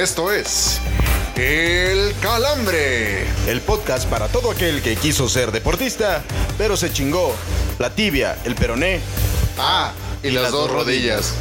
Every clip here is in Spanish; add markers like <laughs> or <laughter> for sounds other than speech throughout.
Esto es El Calambre. El podcast para todo aquel que quiso ser deportista, pero se chingó la tibia, el peroné. Ah, y, las, dos rodillas.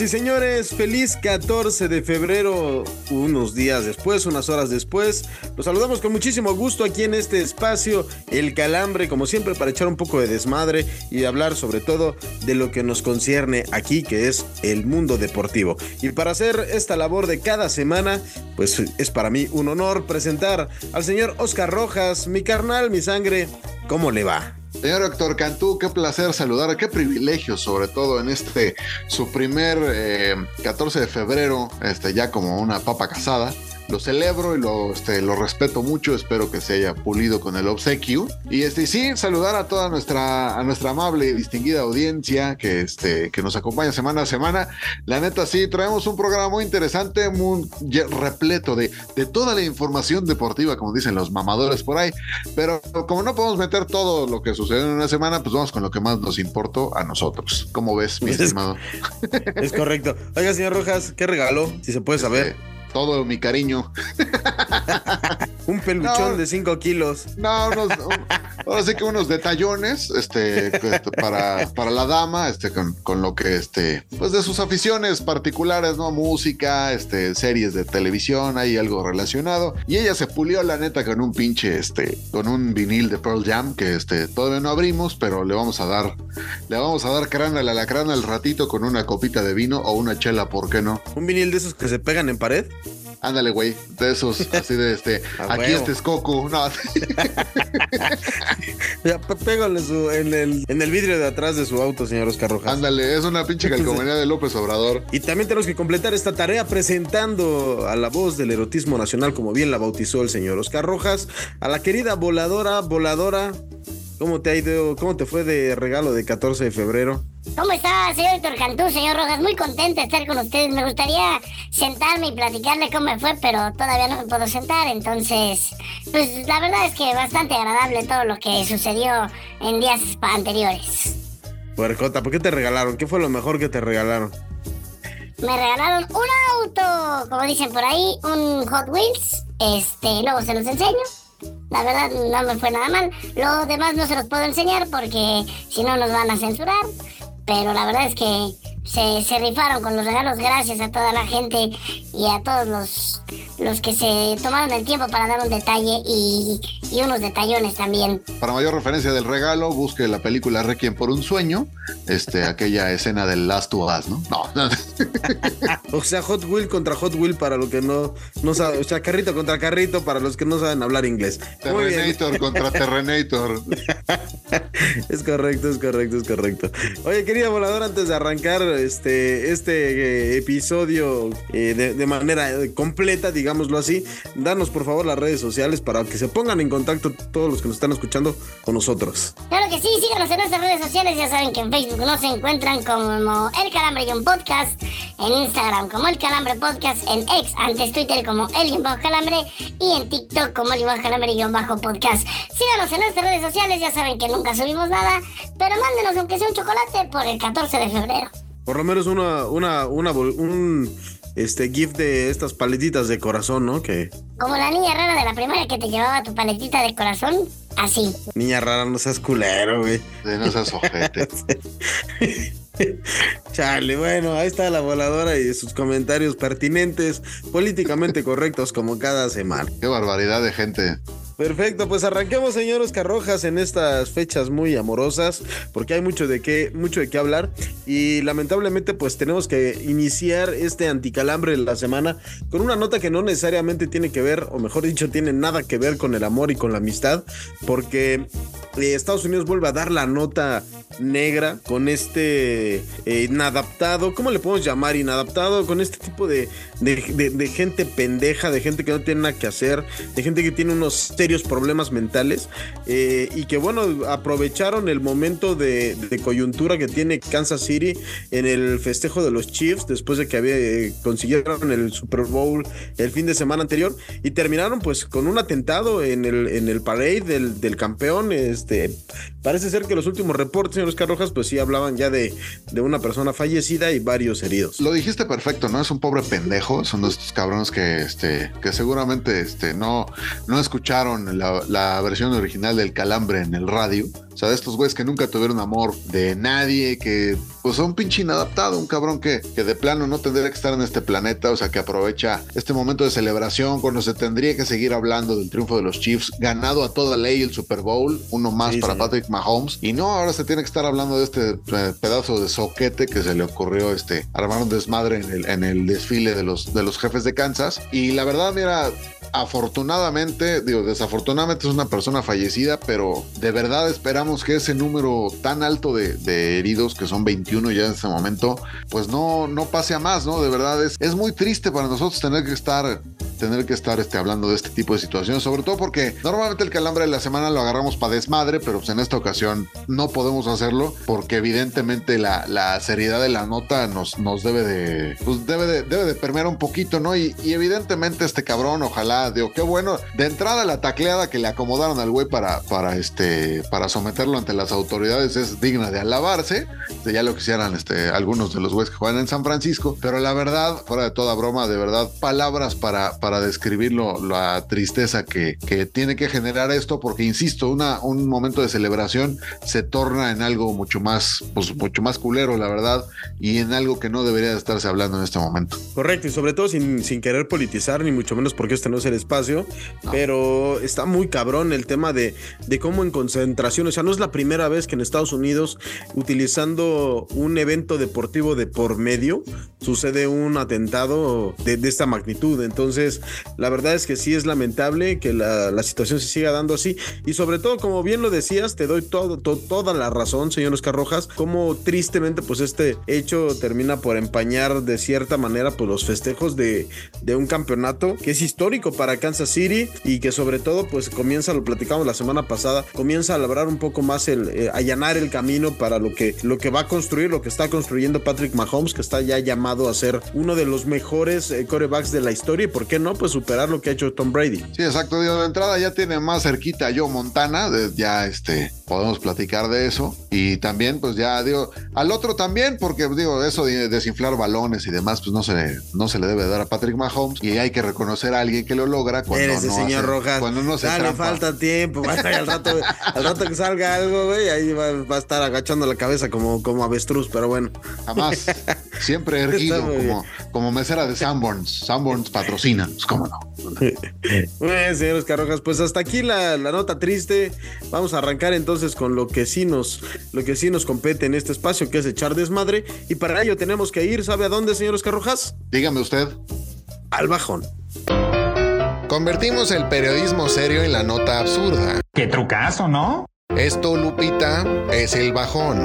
Y señores, feliz 14 de febrero, unos días después, unas horas después. Los saludamos con muchísimo gusto aquí en este espacio, El Calambre, como siempre, para echar un poco de desmadre y hablar sobre todo de lo que nos concierne aquí, que es el mundo deportivo. Y para hacer esta labor de cada semana, pues es para mí un honor presentar al señor Oscar Rojas, mi carnal, mi sangre. ¿Cómo le va? Señor Héctor Cantú, qué placer saludar, qué privilegio, sobre todo en este su primer eh, 14 de febrero, este, ya como una papa casada. Lo celebro y lo, este, lo respeto mucho, espero que se haya pulido con el obsequio. Y este, y sí, saludar a toda nuestra, a nuestra amable y distinguida audiencia que, este, que nos acompaña semana a semana. La neta, sí, traemos un programa muy interesante, muy repleto de, de toda la información deportiva, como dicen los mamadores por ahí. Pero como no podemos meter todo lo que sucedió en una semana, pues vamos con lo que más nos importó a nosotros. ¿Cómo ves, mi Es- estimado? Es correcto. Oiga, señor Rojas, ¿qué regaló? Si se puede saber. Eh, todo mi cariño. <laughs> Un peluchón No. de 5 kilos. No, unos, un- ahora sí que unos detallones, este, este, para, para la dama, este, con, con lo que, este, pues de sus aficiones particulares, ¿no? Música, este, series de televisión, hay algo relacionado. Y ella se pulió la neta con un pinche, este, con un vinil de Pearl Jam, que este, todavía no abrimos, pero le vamos a dar, le vamos a dar crana a la crana al ratito con una copita de vino o una chela, ¿por qué no? Un vinil de esos que se pegan en pared. Ándale, güey, de esos, <laughs> así de este, aquí huevo. este es Coco, no, <laughs> Ya, pégale su- en, el, en el vidrio de atrás de su auto, señor Oscar Rojas. Ándale, es una pinche calcomanía de López Obrador. Y también tenemos que completar esta tarea presentando a la voz del erotismo nacional, como bien la bautizó el señor Oscar Rojas, a la querida voladora, voladora. ¿Cómo te ha ido? ¿Cómo te fue de regalo de 14 de febrero? ¿Cómo está, señor Héctor Cantú, señor Rojas? Muy contenta de estar con ustedes. Me gustaría sentarme y platicarle cómo me fue, pero todavía no me puedo sentar. Entonces, pues la verdad es que bastante agradable todo lo que sucedió en días anteriores. Puercota, ¿por qué te regalaron? ¿Qué fue lo mejor que te regalaron? Me regalaron un auto, como dicen por ahí, un Hot Wheels. Este, luego se los enseño. La verdad no me fue nada mal. Lo demás no se los puedo enseñar porque si no nos van a censurar. Pero la verdad es que se, se rifaron con los regalos. Gracias a toda la gente y a todos los, los que se tomaron el tiempo para dar un detalle y, y unos detallones también. Para mayor referencia del regalo, busque la película Requiem por un sueño, este, aquella escena del Last to Us, ¿no? No, no. <laughs> O sea, Hot Wheel contra Hot Wheel para los que no, no saben. O sea, carrito contra carrito para los que no saben hablar inglés. Muy bien. Terrenator contra Terrenator. <laughs> Es correcto, es correcto, es correcto. Oye, querida voladora, antes de arrancar este, este eh, episodio eh, de, manera eh, completa, digámoslo así, danos por favor las redes sociales para que se pongan en contacto todos los que nos están escuchando con nosotros. Claro que sí, síganos en nuestras redes sociales. Ya saben que en Facebook nos encuentran como El Calambre y un Podcast, en Instagram como El Calambre Podcast, en X, antes Twitter como El Bajo Calambre y en TikTok como El Bajo Calambre y Guión Bajo Podcast. Síganos en nuestras redes sociales, ya saben que nunca subimos nada, pero mándenos aunque sea un chocolate por el 14 de febrero. Por lo menos una, una, una, un este gift de estas paletitas de corazón, ¿no? Que Como la niña rara de la primaria que te llevaba tu paletita de corazón, así. niña rara, no seas culero, güey. De no seas ojete. <laughs> Chale, bueno, ahí está la voladora y sus comentarios pertinentes, políticamente correctos como cada semana. Qué barbaridad de gente. Perfecto, pues arranquemos, señor Oscar Rojas, en estas fechas muy amorosas, porque hay mucho de qué, mucho de qué hablar. Y lamentablemente, pues tenemos que iniciar este anticalambre de la semana con una nota que no necesariamente tiene que ver, o mejor dicho, tiene nada que ver con el amor y con la amistad, porque eh, Estados Unidos vuelve a dar la nota negra con este eh, inadaptado, ¿cómo le podemos llamar? Inadaptado, con este tipo de, de, gente pendeja, de gente que no tiene nada que hacer, de gente que tiene unos serios problemas mentales eh, y que bueno, aprovecharon el momento de, de coyuntura que tiene Kansas City en el festejo de los Chiefs después de que había, eh, consiguieron el Super Bowl el fin de semana anterior y terminaron pues con un atentado en el, en el parade del, del campeón. Este, parece ser que los últimos reportes, señor Oscar Rojas, pues sí hablaban ya de, de una persona fallecida y varios heridos. Lo dijiste perfecto, ¿no? Es un pobre pendejo. Son de estos cabrones que, este, que seguramente este, no, no escucharon la versión original del calambre en el radio. O sea, de estos güeyes que nunca tuvieron amor de nadie, que pues son pinche inadaptado, un cabrón que, que de plano no tendría que estar en este planeta, o sea, que aprovecha este momento de celebración cuando se tendría que seguir hablando del triunfo de los Chiefs, ganado a toda ley el Super Bowl, uno más Sí, para señor. Patrick Mahomes, y no, ahora se tiene que estar hablando de este eh, pedazo de soquete que se le ocurrió este, armar un desmadre en el, en el desfile de los, de los jefes de Kansas, y la verdad, mira, afortunadamente, digo, desafortunadamente es una persona fallecida, pero de verdad esperamos que ese número tan alto de, de heridos, que son 21 ya en este momento, pues no, no pase a más, ¿no? De verdad es, es muy triste para nosotros tener que estar tener que estar este, hablando de este tipo de situaciones, sobre todo porque normalmente el calambre de la semana lo agarramos para desmadre, pero pues en esta ocasión no podemos hacerlo porque evidentemente la, la seriedad de la nota nos, nos debe de, pues debe de, debe de permear un poquito, ¿no? Y, y evidentemente este cabrón, ojalá, digo, qué bueno, de entrada la tacleada que le acomodaron al güey para, para, este, para someterlo ante las autoridades es digna de alabarse, ya lo quisieran este, algunos de los güeyes que juegan en San Francisco, pero la verdad, fuera de toda broma, de verdad, palabras para, para describir la tristeza que, que tiene que generar esto, porque insisto, una, un momento de celebración se torna en algo mucho más, pues mucho más culero, la verdad, y en algo que no debería de estarse hablando en este momento. Correcto, y sobre todo sin, sin querer politizar, ni mucho menos porque este no es el espacio, pero está muy cabrón el tema de, de cómo en concentración, o sea, no es la primera vez que en Estados Unidos, utilizando un evento deportivo de por medio, sucede un atentado de, esta magnitud. Entonces, la verdad es que sí es lamentable que la, la situación se siga dando así, y sobre todo, como bien lo decías, te doy toda la razón, señor Oscar Rojas, como tristemente, pues este hecho termina por empañar de cierta manera pues los festejos de, de un campeonato que es histórico para Kansas City y que sobre todo pues comienza, lo platicamos la semana pasada, comienza a labrar un poco más el, eh, allanar el camino para lo que, lo que va a construir, lo que está construyendo Patrick Mahomes, que está ya llamado a ser uno de los mejores eh, corebacks de la historia y por qué no, pues superar lo que ha hecho Tom Brady. Sí, exacto. Digo, de entrada ya tiene más cerquita yo Montana, de- ya este, podemos platicar de eso. Y también, pues ya digo, al otro también, porque digo, eso de desinflar balones y demás, pues no se, le- no se le debe dar a Patrick Mahomes. Y hay que reconocer a alguien que lo logra cuando Eres no señor hace- Rojas. Cuando no se Dale, trampa. falta tiempo. <laughs> al, rato, al rato que salga algo, güey, ahí va, va a estar agachando la cabeza como, como avestruz, pero bueno. Jamás. <laughs> Siempre erguido, como, como mesera de Sanborns. Sanborns patrocina, pues cómo no. <laughs> Bien, señores Carrojas, pues hasta aquí la, la nota triste. Vamos a arrancar entonces con lo que sí nos, lo que sí nos compete en este espacio, que es echar desmadre. Y para ello tenemos que ir, ¿sabe a dónde, señores Carrojas? Dígame usted. Al bajón. Convertimos el periodismo serio en la nota absurda. Qué trucazo, ¿no? Esto, Lupita, es el bajón.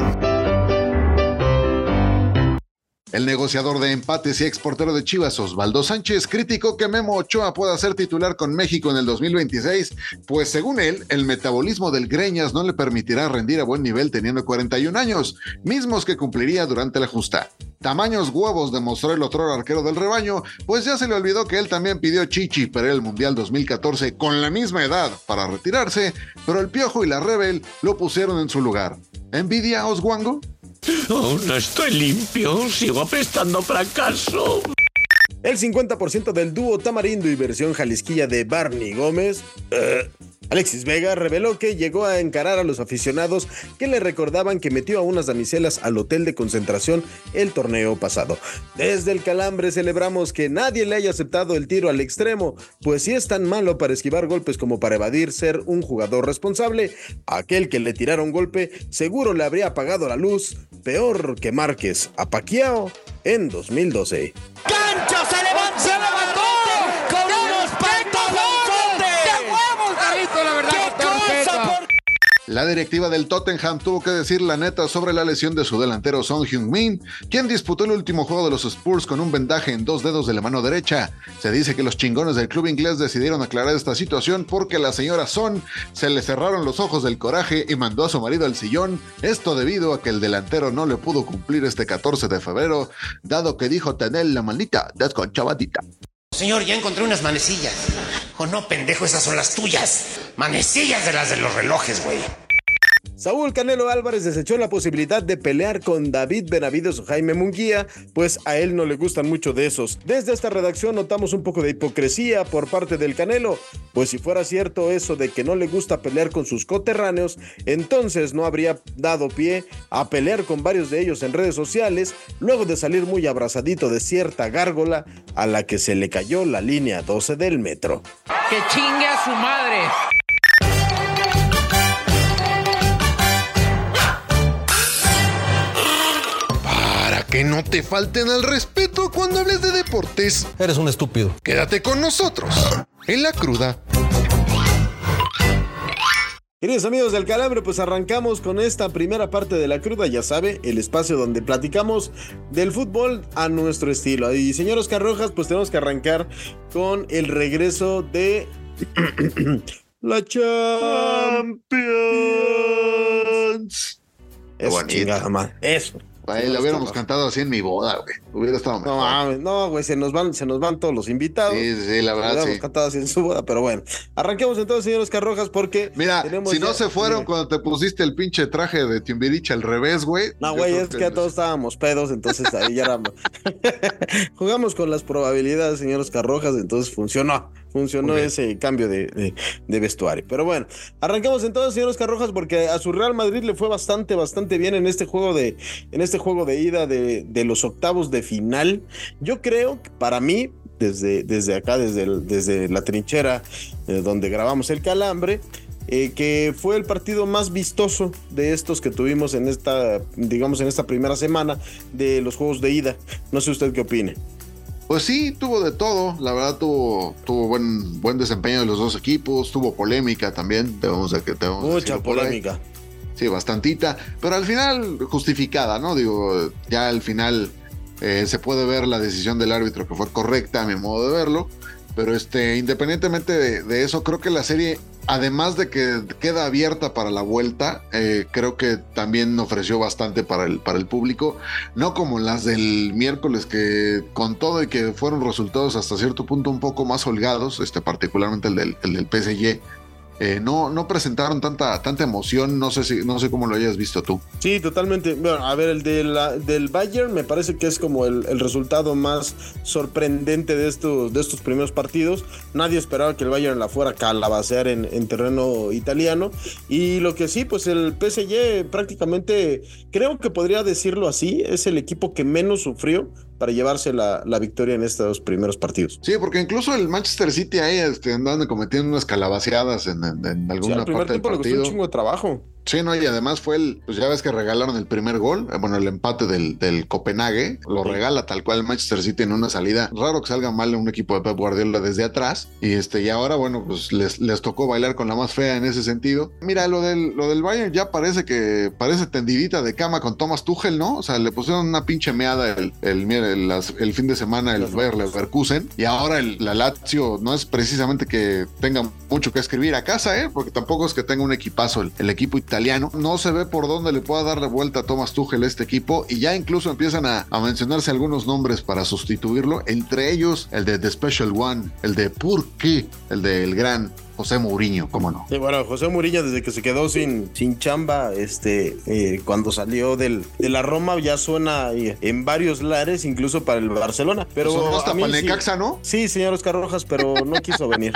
El negociador de empates y exportero de Chivas, Osvaldo Sánchez, criticó que Memo Ochoa pueda ser titular con México en el 2026, pues según él, el metabolismo del Greñas no le permitirá rendir a buen nivel teniendo 41 años, mismos que cumpliría durante la justa. Tamaños huevos demostró el otro arquero del rebaño, pues ya se le olvidó que él también pidió Chichi para el Mundial 2014 con la misma edad para retirarse, pero el Piojo y la Rebel lo pusieron en su lugar. ¿Envidia, Oswango? Aún no estoy limpio, sigo apestando fracaso. El 50% del dúo Tamarindo y versión jalisquilla de Barney Gómez eh, Alexis Vega reveló que llegó a encarar a los aficionados que le recordaban que metió a unas damiselas al hotel de concentración el torneo pasado. Desde el calambre celebramos que nadie le haya aceptado el tiro al extremo, pues si es tan malo para esquivar golpes como para evadir ser un jugador responsable, aquel que le tiraron golpe seguro le habría apagado la luz, peor que Márquez a Paquiao en 2012. ¡Cancho La directiva del Tottenham tuvo que decir la neta sobre la lesión de su delantero Son Heung-min, quien disputó el último juego de los Spurs con un vendaje en dos dedos de la mano derecha. Se dice que los chingones del club inglés decidieron aclarar esta situación porque a la señora Son se le cerraron los ojos del coraje y mandó a su marido al sillón, esto debido a que el delantero no le pudo cumplir este 14 de febrero, dado que dijo tener la maldita desconchavadita. Señor, ya encontré unas manecillas. Oh, no, pendejo, esas son las tuyas. Manecillas de las de los relojes, güey. Saúl Canelo Álvarez desechó la posibilidad de pelear con David Benavides o Jaime Munguía, pues a él no le gustan mucho de esos. Desde esta redacción notamos un poco de hipocresía por parte del Canelo, pues si fuera cierto eso de que no le gusta pelear con sus coterráneos, entonces no habría dado pie a pelear con varios de ellos en redes sociales, luego de salir muy abrazadito de cierta gárgola a la que se le cayó la línea 12 del metro. ¡Que chingue a su madre! Que no te falten al respeto cuando hables de deportes, Eres un estúpido. quédate con nosotros en la cruda. Queridos amigos del Calambre, pues arrancamos con esta primera parte de la cruda, ya sabe, el espacio donde platicamos del fútbol a nuestro estilo. Y señor Oscar Rojas, pues tenemos que arrancar con el regreso de <clears throat> la Champions. Eso, bonito. chingada. Eso. Ahí lo hubiéramos cantado así en mi boda, güey. Hubiera estado mejor. No mames, no, güey, se nos van, se nos van todos los invitados. Sí, sí, la Lo verdad, hubiéramos sí. cantado así en su boda, pero bueno. Arranquemos entonces, señor Oscar Rojas, porque Mira, si no se fueron cuando te pusiste el pinche traje de Timbiriche al revés, güey. No, güey, es que ya todos estábamos pedos, entonces ahí ya. <laughs> Jugamos con las probabilidades, señor Oscar Rojas, entonces funcionó. Funcionó ese cambio de, de- de vestuario. Pero bueno, arrancamos entonces, señor Oscar Rojas, porque a su Real Madrid le fue bastante, bastante bien en este juego de, en este juego de ida de, de los octavos de final. Yo creo que para mí, desde, desde acá, desde, el- desde la trinchera eh, donde grabamos el calambre, eh, que fue el partido más vistoso de estos que tuvimos en esta, digamos, en esta primera semana de los juegos de ida. No sé usted qué opine. Pues sí, tuvo de todo. La verdad, tuvo, tuvo buen, buen desempeño de los dos equipos. Tuvo polémica también. Debemos de que Mucha polémica. Sí, bastantita. Pero al final, justificada, ¿no? Digo, ya al final eh, se puede ver la decisión del árbitro que fue correcta, a mi modo de verlo. Pero este, independientemente de, de eso, creo que la serie, además de que queda abierta para la vuelta, eh, creo que también ofreció bastante para el, para el público. No como las del miércoles, que con todo y que fueron resultados hasta cierto punto un poco más holgados, este, particularmente el del, el del PSG. Eh, no, no presentaron tanta, tanta emoción. No sé si, no sé cómo lo hayas visto tú. Sí, totalmente. Bueno, a ver, el del Bayern me parece que es como el, el resultado más sorprendente de estos, de estos primeros partidos. Nadie esperaba que el Bayern la fuera a calabacear en, en terreno italiano. Y lo que sí, pues el PSG prácticamente, creo que podría decirlo así, es el equipo que menos sufrió para llevarse la, la victoria en estos primeros partidos. Sí, porque incluso el Manchester City ahí este, andan cometiendo unas calabaceadas en, en- en Sí, alguna al primer parte del tiempo le costó un partido. chingo de trabajo. Sí, no, y además fue el, pues ya ves que regalaron el primer gol, eh, bueno, el empate del, del Copenhague, lo Sí. regala tal cual el Manchester City en una salida. Raro que salga mal un equipo de Pep Guardiola desde atrás. Y este, y ahora, bueno, pues les, les tocó bailar con la más fea en ese sentido. Mira, lo del, lo del Bayern ya parece que parece tendidita de cama con Thomas Tuchel, ¿no? O sea, le pusieron una pinche meada el, el, el, las- el fin de semana el Bayer. Leverkusen. Y ahora el, la Lazio no es precisamente que tenga mucho que escribir a casa, ¿eh? Porque tampoco es que tenga un equipazo el, el equipo italiano. No se ve por dónde le pueda dar la vuelta a Thomas Tuchel este equipo. Y ya incluso empiezan a, a mencionarse algunos nombres para sustituirlo. Entre ellos el de The Special One, el de Purki, el del gran José Mourinho, cómo no. Sí, bueno, José Murillo desde que se quedó sin, sin chamba, este, eh, cuando salió del, de la Roma ya suena eh, en varios lares, incluso para el Barcelona. Pero Sonó hasta a mí para el sí- Necaxa, ¿no? Sí, señor Oscar Rojas, pero no quiso venir.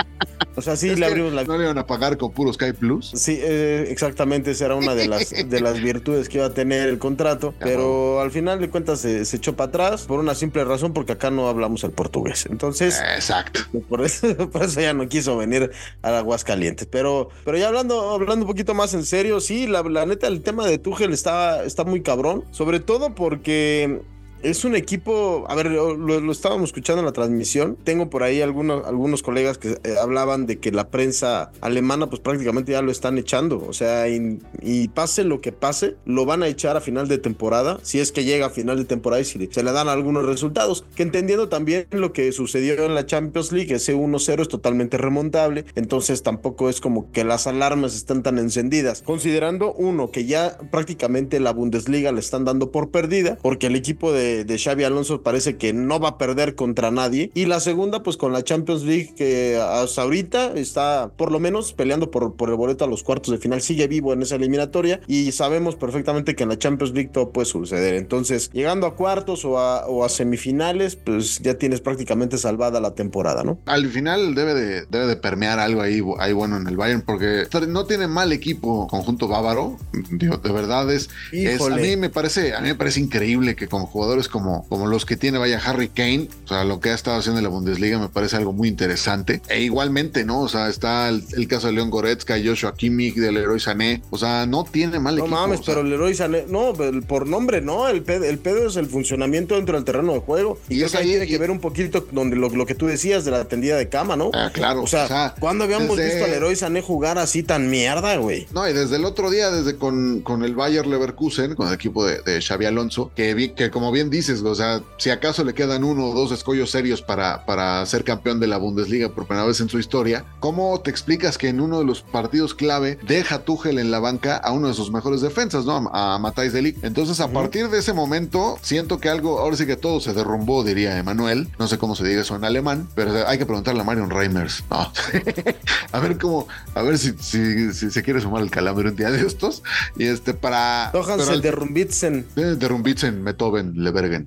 O sea, sí Es le abrimos la... No le iban a pagar con puro Sky Plus. Sí, eh, exactamente, esa era una de las, de las virtudes que iba a tener el contrato, pero al final de cuentas se, se echó para atrás por una simple razón, porque acá no hablamos el portugués. Entonces, Exacto. por eso, <laughs> por eso ya no quiso venir a Aguascalientes. Pero, pero ya hablando, hablando un poquito más en serio, sí, la, la neta, el tema de Tuchel está, está muy cabrón, sobre todo porque es un equipo, a ver, lo, estábamos escuchando en la transmisión. Tengo por ahí algunos, algunos colegas que eh, hablaban de que la prensa alemana, pues prácticamente ya lo están echando. O sea, y, y pase lo que pase, lo van a echar a final de temporada. Si es que llega a final de temporada y si se le dan algunos resultados. Que entendiendo también lo que sucedió en la Champions League, ese 1-0 es totalmente remontable. Entonces tampoco es como que las alarmas están tan encendidas. Considerando, uno, que ya prácticamente la Bundesliga le están dando por perdida, porque el equipo de de, Xavi Alonso parece que no va a perder contra nadie. Y la segunda, pues con la Champions League, que hasta ahorita está por lo menos peleando por, por el boleto a los cuartos de final, sigue vivo en esa eliminatoria y sabemos perfectamente que en la Champions League todo puede suceder. Entonces, llegando a cuartos o a, o a semifinales, pues ya tienes prácticamente salvada la temporada, ¿no? Al final debe de, debe de permear algo ahí, ahí bueno en el Bayern, porque no tiene mal equipo conjunto bávaro. De verdad es, es, a mí me parece, a mí me parece increíble que con jugadores como, como los que tiene, vaya Harry Kane, o sea, lo que ha estado haciendo en la Bundesliga me parece algo muy interesante. E igualmente, ¿no? O sea, está el, el caso de León Goretzka, Joshua Kimmich, del Leroy Sané. O sea, no tiene mal no equipo. No mames, o sea, pero Leroy Sané, no, por nombre no, el pedo, el pedo es el funcionamiento dentro del terreno de juego. Y, Y eso es ahí tiene que ver un poquito donde lo, lo que tú decías de la tendida de cama, ¿no? Ah, claro. O sea, o sea, ¿cuándo habíamos desde- visto a Leroy Sané jugar así tan mierda, güey? No, y desde el otro día, desde con, con el Bayer Leverkusen, con el equipo de, de Xavi Alonso, que, vi, que como bien dices, o sea, si acaso le quedan uno o dos escollos serios para, para ser campeón de la Bundesliga por primera vez en su historia, ¿cómo te explicas que en uno de los partidos clave deja Tuchel en la banca a uno de sus mejores defensas, ¿no? A, a Matthijs de Ligt. Entonces, a partir de ese momento, siento que algo, ahora sí que todo se derrumbó, diría Emanuel. No sé cómo se diga eso en alemán, pero hay que preguntarle a Marion Reimers. No. <laughs> a ver cómo, a ver si, si, si se quiere sumar el calambre un día de estos. Y este, para. pero Johansen al- de Rumbitzen. eh, de Rumbitzen, Beethoven,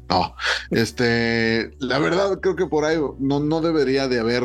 No, este, la verdad creo que por ahí no, no debería de haber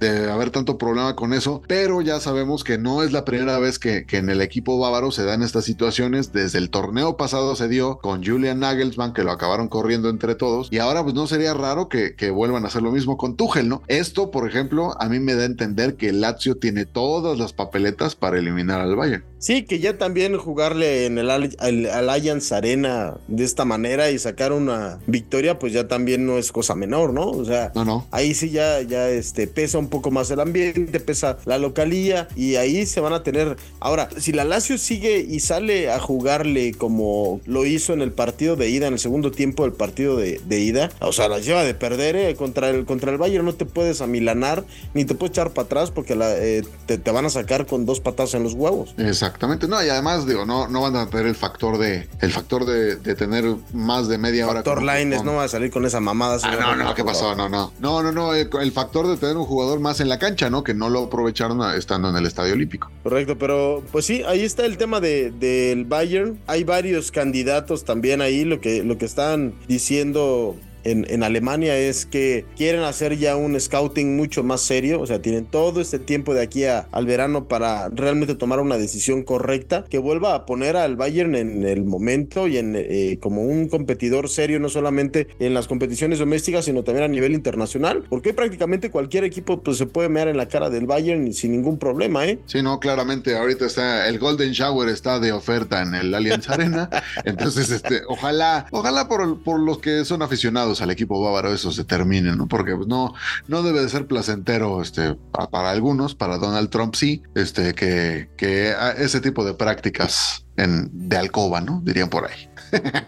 de haber tanto problema con eso, pero ya sabemos que no es la primera vez que, que en el equipo bávaro se dan estas situaciones. Desde el torneo pasado se dio con Julian Nagelsmann, que lo acabaron corriendo entre todos, y ahora pues no sería raro que, que vuelvan a hacer lo mismo con Tuchel, ¿no? Esto, por ejemplo, a mí me da a entender que el Lazio tiene todas las papeletas para eliminar al Bayern. Sí, que ya también jugarle en el Al- al- Allianz Arena de esta manera y sacar una victoria, pues ya también no es cosa menor, ¿no? O sea, No, no. ahí sí ya, ya este, pesa un poco más el ambiente, pesa la localía y ahí se van a tener. Ahora, si la Lazio sigue y sale a jugarle como lo hizo en el partido de ida, en el segundo tiempo del partido de, de ida, o sea, la lleva de perder eh, contra, el, contra el Bayern, no te puedes amilanar ni te puedes echar para atrás porque la, eh, te, te van a sacar con dos patas en los huevos. Exactamente, no, y además digo, no, no van a tener el factor de, el factor de, de tener más de media hora. Factor Lines no va a salir con esa mamada. Ah, no, no, ¿qué pasó? No, no. No, no, no. El, el factor de tener un jugador más en la cancha, ¿no? Que no lo aprovecharon estando en el Estadio Olímpico. Correcto, pero pues sí, ahí está el tema de, del Bayern. Hay varios candidatos también ahí. Lo que, lo que están diciendo en, Alemania es que quieren hacer ya un scouting mucho más serio. O sea, tienen todo este tiempo de aquí a- al verano para realmente tomar una decisión correcta que vuelva a poner al Bayern en el momento y en eh, como un competidor serio, no solamente en las competiciones domésticas, sino también a nivel internacional. Porque prácticamente cualquier equipo pues, se puede mear en la cara del Bayern sin ningún problema, ¿eh? Sí, no, claramente ahorita está el Golden Shower está de oferta en el Allianz Arena. <laughs> Entonces, este, ojalá, ojalá por, por los que son aficionados al equipo bávaro eso se termine, ¿no? Porque pues, no, no debe de ser placentero, este, pa- para, algunos, para Donald Trump sí, este, que, que ese tipo de prácticas en, de alcoba, ¿no? Dirían por ahí.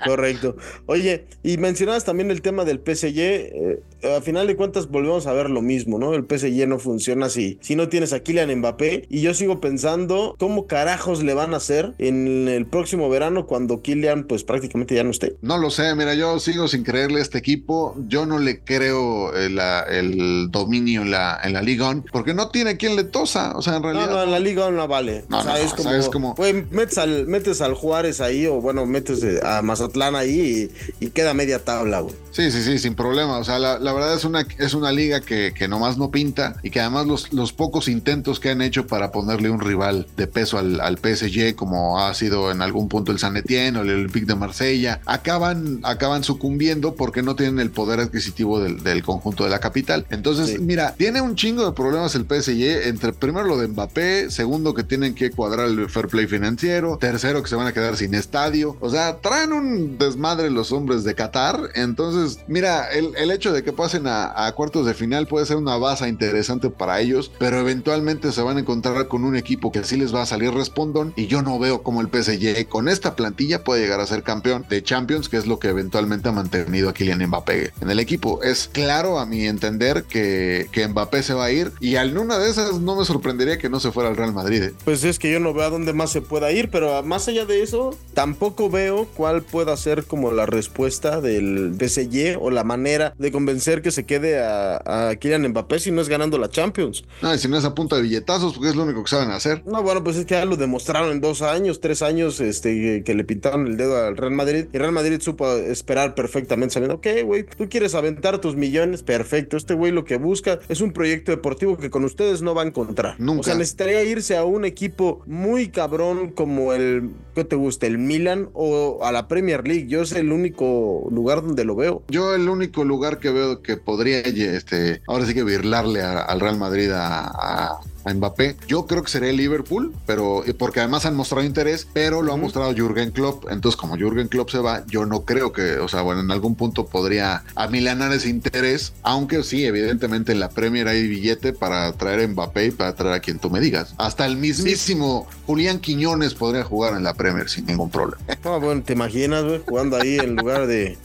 Correcto. Oye, y mencionabas también el tema del PSG. eh, a final de cuentas volvemos a ver lo mismo, ¿no? El PSG no funciona si, si no tienes a Kylian Mbappé. Y yo sigo pensando cómo carajos le van a hacer en el próximo verano cuando Kylian pues prácticamente ya no esté. No lo sé, mira, yo sigo sin creerle a este equipo. Yo no le creo el, la- el dominio en la, en la Liga, On, porque no tiene quien le tosa. O sea, en No, realidad. no, en la liga no vale. No, o sea, no, es o como, sea, es como- Güey, metes al, metes al Juárez ahí o bueno, metes eh, a Mazatlán ahí y, y queda media tabla, güey. Sí, sí, sí, sin problema. O sea, la, la verdad es una, es una liga que, que nomás no pinta y que además los, los pocos intentos que han hecho para ponerle un rival de peso al, al PSG, como ha sido en algún punto el San Etienne o el Olympique de Marsella, acaban, acaban sucumbiendo porque no tienen el poder adquisitivo del, del conjunto de la capital. Entonces, Sí. mira, tiene un chingo de problemas el PSG, entre primero lo de Mbappé, segundo que tienen que cuadrar el fair play financiero, tercero que se van a quedar sin estadio. O sea, traen un desmadre los hombres de Qatar. Entonces, mira, el, el hecho de que pasen a, cuartos de final puede ser una base interesante para ellos, pero eventualmente se van a encontrar con un equipo que sí les va a salir respondón y yo no veo cómo el PSG con esta plantilla puede llegar a ser campeón de Champions, que es lo que eventualmente ha mantenido a Kylian Mbappé en el equipo. Es claro a mi entender que, que Mbappé se va a ir y en una de esas no me sorprendería que no se fuera al Real Madrid. ¿eh? Pues es que yo no veo a dónde más se pueda ir, pero más allá de eso, tampoco veo cuál pueda ser como la respuesta del PSG o la manera de convencer que se quede a, a Kylian Mbappé si no es ganando la Champions. Y si no es a punta de billetazos, porque es lo único que saben hacer. No, bueno, pues es que ya lo demostraron en dos años, tres años, este, que, que le pintaron el dedo al Real Madrid. Y Real Madrid supo esperar perfectamente, sabiendo, ok, güey, tú quieres aventar tus millones, perfecto. Este güey lo que busca es un proyecto deportivo que con ustedes no va a encontrar. Nunca. O sea, necesitaría irse a un equipo muy cabrón como el, ¿qué te gusta? El Milan o a la Premier League. Yo es el único lugar donde lo veo. Yo el único lugar que veo que podría, este, ahora sí que virlarle al Real Madrid a- a Mbappé, yo creo que sería el Liverpool, pero porque además han mostrado interés, pero lo ha mostrado Jürgen Klopp. Entonces, como Jürgen Klopp se va, yo no creo que, o sea, bueno, en algún punto podría amilanar ese interés, aunque sí, evidentemente en la Premier hay billete para traer a Mbappé y para traer a quien tú me digas. Hasta el mismísimo Julián Quiñones podría jugar en la Premier sin ningún problema. Ah, bueno, ¿te imaginas, güey? Jugando ahí en lugar de,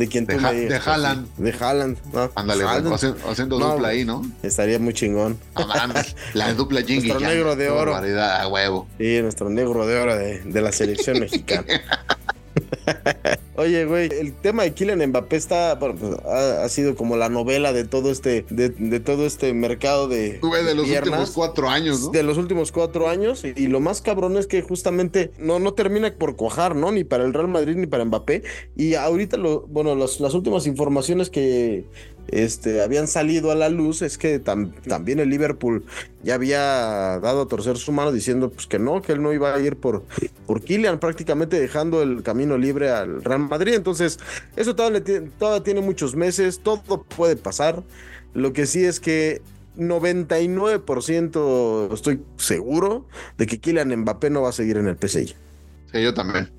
de quien De tú Ha- me digas, de Haaland. sí, De Haaland. ¿no? Ándale, haciendo, No, dupla ahí, ¿no? Estaría muy chingón. No la <laughs> dupla Jing y Nuestro negro de oro. a huevo. Sí, nuestro negro de oro de, de la selección mexicana. <laughs> Oye, güey, el tema de Kylian Mbappé está, bueno, pues, ha, ha sido como la novela de todo este, de, de todo este mercado de, Güey, de los piernas. últimos cuatro años, ¿no? de los últimos cuatro años y, y lo más cabrón es que justamente no, no termina por cuajar, ¿no? Ni para el Real Madrid ni para Mbappé. Y ahorita, lo, bueno, las, las últimas informaciones que este, habían salido a la luz es que tam- también el Liverpool ya había dado a torcer su mano diciendo pues que no, que él no iba a ir por, por Kylian, prácticamente dejando el camino libre al Real Madrid. Entonces, eso todavía, todavía tiene muchos meses, todo puede pasar. Lo que sí es que 99% estoy seguro de que Kylian Mbappé no va a seguir en el PSG. Sí, yo también.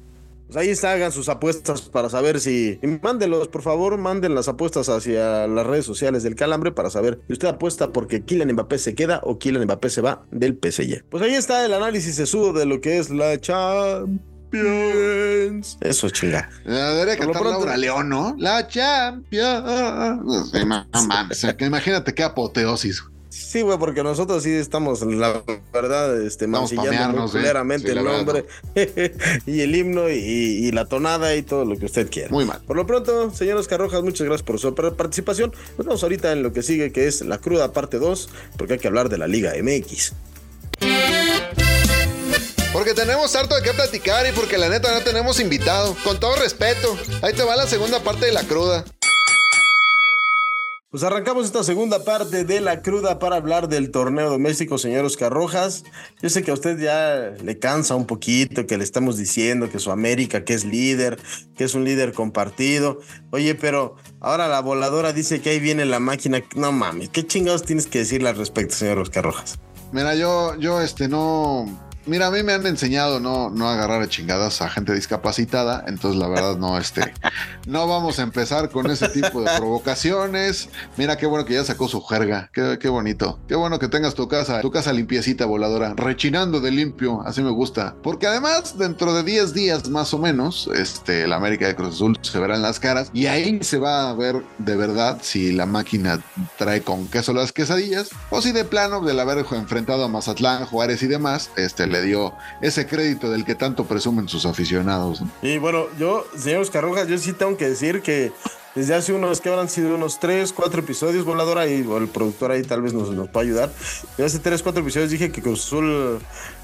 Pues ahí está, hagan sus apuestas para saber si. y Mándenlos, por favor, manden las apuestas hacia las redes sociales del Calambre para saber si usted apuesta porque Kylian Mbappé se queda o Kylian Mbappé se va del PSG. Pues ahí está el análisis sesudo de lo que es la Champions. Eso, chinga. La debería Por lo cantar pronto- Laura León, ¿no? La Champions. No mames, o sea, que imagínate qué apoteosis. Sí, güey, porque nosotros sí estamos, la verdad, este, mancillando muy ¿eh? Sí, la el verdad, nombre <laughs> y el himno y, y la tonada y todo lo que usted quiera. Muy mal. Por lo pronto, señor Oscar Rojas, muchas gracias por su participación. Nos vemos ahorita en lo que sigue, que es la cruda parte 2, porque hay que hablar de la Liga MX. Porque tenemos harto de qué platicar y porque la neta no tenemos invitado. Con todo respeto, ahí te va la segunda parte de la cruda. Pues arrancamos esta segunda parte de la cruda para hablar del torneo doméstico, señor Oscar Rojas. Yo sé que a usted ya le cansa un poquito que le estamos diciendo que su América, que es líder, que es un líder compartido. Oye, pero ahora la voladora dice que ahí viene la máquina. No mames, ¿qué chingados tienes que decirle al respecto, señor Oscar Rojas? Mira, yo, yo, este, no. Mira, a mí me han enseñado no, no agarrar a chingadas a gente discapacitada, entonces la verdad no, este, no vamos a empezar con ese tipo de provocaciones. Mira qué bueno que ya sacó su jerga, qué, qué bonito, qué bueno que tengas tu casa, tu casa limpiecita voladora, rechinando de limpio, así me gusta. Porque además, dentro de 10 días más o menos, este, la América de Cruz Azul se verán las caras y ahí se va a ver de verdad si la máquina trae con queso las quesadillas o si de plano del haber enfrentado a Mazatlán, Juárez y demás, este le dio ese crédito del que tanto presumen sus aficionados. Y bueno, yo, señor Oscar Rojas, yo sí tengo que decir que desde hace unos, que habrán sido unos 3, 4 episodios, voladora y el productor ahí tal vez nos, nos pueda ayudar. Desde hace 3, 4 episodios dije que Cruz Azul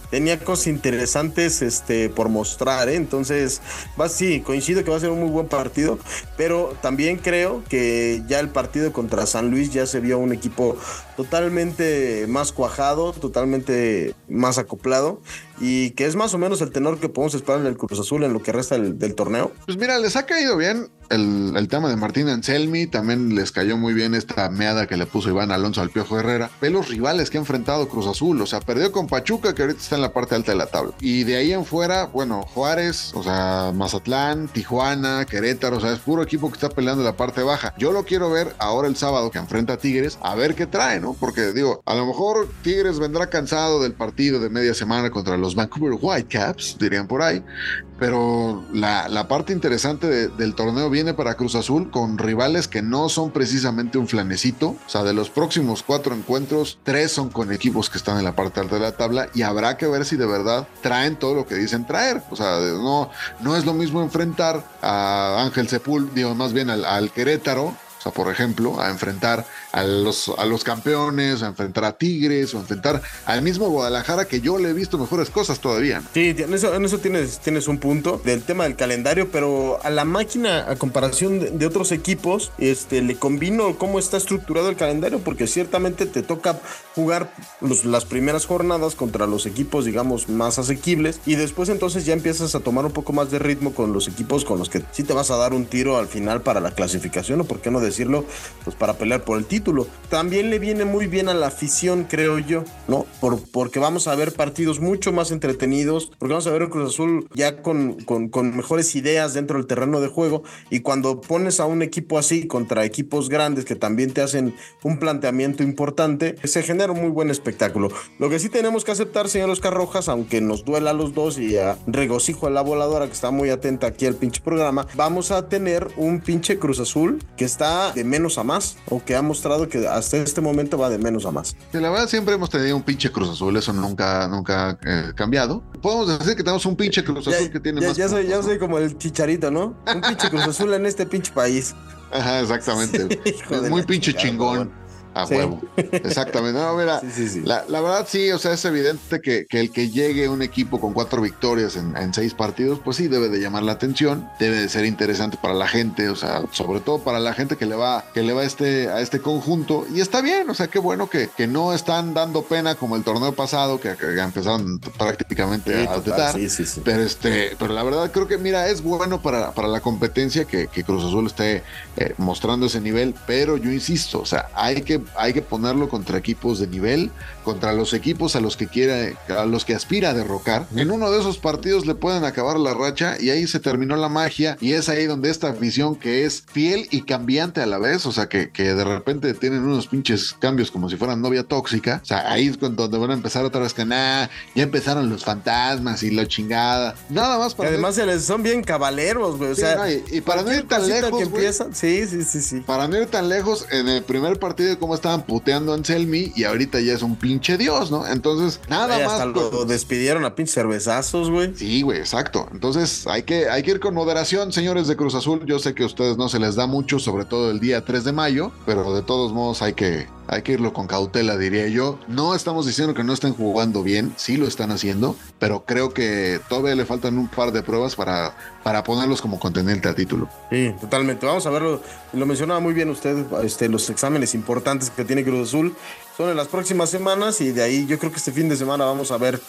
tenía cosas interesantes este, por mostrar, ¿eh? Entonces, va, sí, coincido que va a ser un muy buen partido, pero también creo que ya el partido contra San Luis ya se vio un equipo totalmente más cuajado, totalmente más acoplado y que es más o menos el tenor que podemos esperar en el Cruz Azul en lo que resta del, torneo. Pues mira, les ha caído bien el, tema de Martín Anselmi, también les cayó muy bien esta meada que le puso Iván Alonso al Piojo Herrera. Ve los rivales que ha enfrentado Cruz Azul, o sea, perdió con Pachuca, que ahorita está en la parte alta de la tabla. Y de ahí en fuera, bueno, Juárez, o sea, Mazatlán, Tijuana, Querétaro, o sea, es puro equipo que está peleando en la parte baja. Yo lo quiero ver ahora el sábado que enfrenta a Tigres, a ver qué trae, Porque digo, a lo mejor Tigres vendrá cansado del partido de media semana contra los Vancouver Whitecaps, dirían por ahí, pero la, la parte interesante de, del torneo viene para Cruz Azul con rivales que no son precisamente un flanecito. O sea, de los próximos cuatro encuentros, tres son con equipos que están en la parte alta de la tabla y habrá que ver si de verdad traen todo lo que dicen traer. O sea, no, no es lo mismo enfrentar a Ángel Sepul, digo, más bien al, Querétaro, por ejemplo, a enfrentar a los, a los campeones, a enfrentar a Tigres, o a enfrentar al mismo Guadalajara que yo le he visto mejores cosas todavía. Sí, en eso, en eso tienes, tienes un punto del tema del calendario, pero a la máquina, a comparación de, otros equipos, este, le combino cómo está estructurado el calendario, porque ciertamente te toca jugar las primeras jornadas contra los equipos, digamos, más asequibles, y después entonces ya empiezas a tomar un poco más de ritmo con los equipos con los que sí te vas a dar un tiro al final para la clasificación, o por qué no decirlo, pues para pelear por el título. También le viene muy bien a la afición, creo yo, ¿no? Por, porque vamos a ver partidos mucho más entretenidos, porque vamos a ver el Cruz Azul ya con, con, mejores ideas dentro del terreno de juego. Y cuando pones a un equipo así contra equipos grandes que también te hacen un planteamiento importante, se genera un muy buen espectáculo. Lo que sí tenemos que aceptar, señor Oscar Rojas, aunque nos duela a los dos y regocijo a la voladora que está muy atenta aquí al pinche programa, vamos a tener un pinche Cruz Azul que está de menos a más o que ha mostrado que hasta este momento va de menos a más. Sí, la verdad siempre hemos tenido un pinche Cruz Azul, eso nunca, nunca ha eh, cambiado. Podemos decir que tenemos un pinche Cruz Azul ya, que tiene ya, más. Ya soy, ya soy como el chicharito, ¿no? Un pinche Cruz Azul en este pinche país. Ajá, exactamente. <laughs> Sí, es muy pinche chingada, chingón. A sí. huevo. Exactamente. No, mira, <laughs> sí, sí, la, la, verdad sí, o sea, es evidente que, que, el que llegue un equipo con cuatro victorias en, en, seis partidos, pues sí, debe de llamar la atención, debe de ser interesante para la gente, o sea, sobre todo para la gente que le va, que le va a, este, a este conjunto. Y está bien, o sea, qué bueno que, que no están dando pena como el torneo pasado, que, que empezaron prácticamente a tetar. Pero, este, pero la verdad creo que, mira, es bueno para, para la competencia que, Cruz Azul esté eh, mostrando ese nivel, pero yo insisto, o sea, hay que hay que ponerlo contra equipos de nivel, contra los equipos a los que quiera, a los que aspira a derrocar. En uno de esos partidos le pueden acabar la racha y ahí se terminó la magia y es ahí donde esta afición que es fiel y cambiante a la vez, o sea, que, que de repente tienen unos pinches cambios como si fueran novia tóxica, o sea, ahí es donde van a empezar otra vez que nada, ya empezaron los fantasmas y la chingada. Nada más para... además ver... son bien caballeros, güey, o sí, sea... No, y, y, para no ir tan lejos, que sí, sí, sí, sí. Para no ir tan lejos, en el primer partido estaban puteando a Anselmi y ahorita ya es un pinche dios, ¿no? Entonces, nada Ay, más. Hasta lo despidieron a pinches cervezazos, güey. Sí, güey, exacto. Entonces, hay que, hay que ir con moderación, señores de Cruz Azul. Yo sé que a ustedes no se les da mucho, sobre todo el día 3 de mayo, pero de todos modos hay que, hay que irlo con cautela, diría yo. No estamos diciendo que no estén jugando bien, sí lo están haciendo, pero creo que todavía le faltan un par de pruebas para, para ponerlos como contendiente a título. Sí, totalmente. Vamos a verlo. Lo mencionaba muy bien usted, este, los exámenes importantes que tiene Cruz Azul son en las próximas semanas y de ahí yo creo que este fin de semana vamos a ver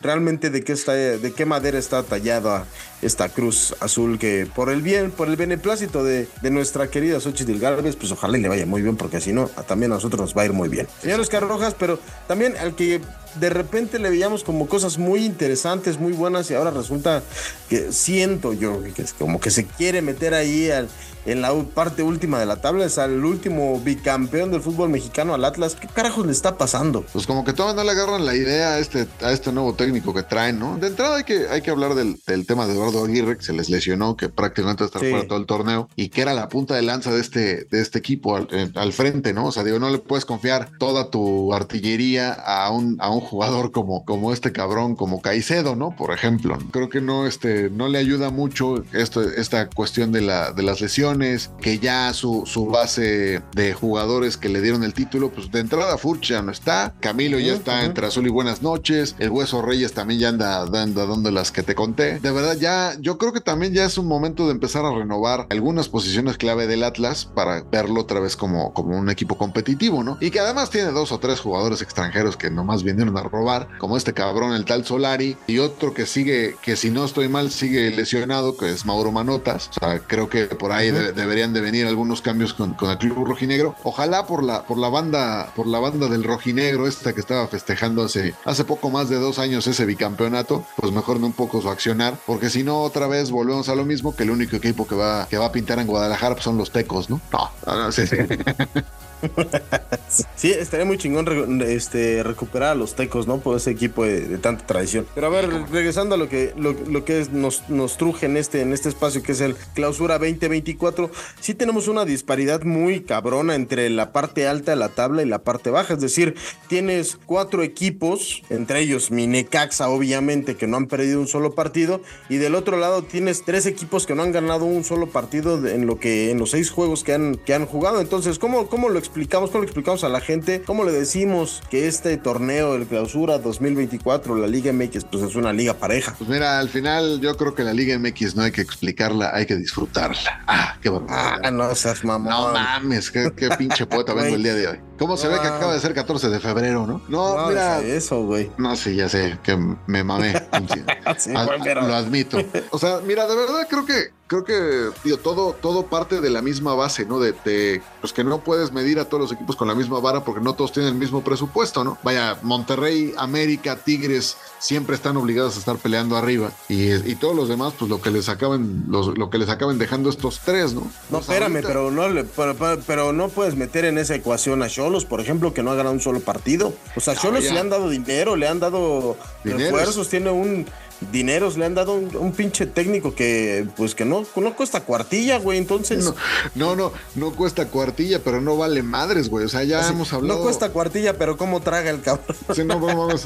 realmente de qué está, de qué madera está tallada esta cruz azul que por el bien, por el beneplácito de, de nuestra querida Xochitl Galvez, pues ojalá le vaya muy bien, porque si no, también a nosotros nos va a ir muy bien. Señor Oscar Rojas, pero también al que de repente le veíamos como cosas muy interesantes, muy buenas, y ahora resulta que siento yo que es como que se quiere meter ahí al, en la parte última de la tabla, es al último bicampeón del fútbol mexicano, al Atlas. ¿Qué carajos le está pasando? Pues como que todavía no le agarran la idea a este, a este nuevo técnico que traen, ¿no? De entrada hay que, hay que hablar del, del tema de Eduardo Aguirre, que se les lesionó, que prácticamente está sí. fuera todo el torneo, y que era la punta de lanza de este, de este equipo al, al, frente, ¿no? O sea, digo, no le puedes confiar toda tu artillería a un, a un jugador como, como este cabrón, como Caicedo, ¿no? Por ejemplo. Creo que no, este, no le ayuda mucho esto, esta cuestión de, la, de las lesiones, que ya su, su base de jugadores que le dieron el título, pues de entrada Furch ya no está, Camilo ya está entre azul y buenas noches, el Hueso Reyes también ya anda dando, dando las que te conté. De verdad, ya, yo creo que también ya es un momento de empezar a renovar algunas posiciones clave del Atlas para verlo otra vez como, como un equipo competitivo, ¿no? Y que además tiene dos o tres jugadores extranjeros que nomás vinieron a robar, como este cabrón, el tal Solari, y otro que sigue, que si no estoy mal, sigue lesionado, que es Mauro Manotas. O sea, creo que por ahí de- deberían de venir algunos cambios con, con el club rojinegro. Ojalá por la, por la banda, por la banda del rojinegro, esta que estaba festejando hace, hace poco más de dos años ese bicampeonato, pues mejoren un poco su accionar, porque si no, otra vez volvemos a lo mismo, que el único equipo que va, que va a pintar en Guadalajara pues, son los tecos, ¿no? No, no, no, sí, sí. <laughs> <laughs> Sí, estaría muy chingón este, recuperar a los tecos, ¿no? Por ese equipo de, tanta tradición. Pero a ver, regresando a lo que, lo, lo que nos, nos truje en este, en este espacio que es el Clausura 2024, sí tenemos una disparidad muy cabrona entre la parte alta de la tabla y la parte baja. Es decir, tienes cuatro equipos, entre ellos Minecaxa, obviamente, que no han perdido un solo partido, y del otro lado tienes tres equipos que no han ganado un solo partido en lo que en los seis juegos que han, que han jugado. Entonces, ¿cómo, ¿cómo lo explicamos? ¿Cómo lo explicamos a la gente? ¿Cómo le decimos que este torneo, el Clausura 2024, la Liga MX, pues es una liga pareja? Pues mira, al final yo creo que la Liga MX no hay que explicarla, hay que disfrutarla. Ah, qué barbaridad. Ah, no seas mamón. No mames, qué, qué pinche poeta vengo el día de hoy. ¿Cómo se ve que acaba de ser 14 de febrero, no? No, No, mira. eso, güey. No, sí, ya sé que me mamé. <laughs> Sí, pero- Lo admito. O sea, mira, de verdad creo que creo que tío, todo todo parte de la misma base, ¿no? De, de, pues que no puedes medir a todos los equipos con la misma vara porque no todos tienen el mismo presupuesto, ¿no? Vaya, Monterrey, América, Tigres siempre están obligados a estar peleando arriba y, y todos los demás, pues lo que les acaben los- lo que les acaben dejando estos tres, ¿no? No, Pues espérame, ahorita- pero no pero, pero- no puedes meter en esa ecuación a Cholos, por ejemplo, que no ha ganado un solo partido. O sea, No, Cholos le han dado dinero, le han dado Dineros. refuerzos, tiene un dineros, le han dado un, un pinche técnico que pues que no, no cuesta cuartilla, güey. Entonces, No, no, no, no cuesta cuartilla, pero no vale madres, güey. O sea, ya así, hemos hablado. no cuesta cuartilla, pero cómo traga el cabrón. Sí, no, vamos,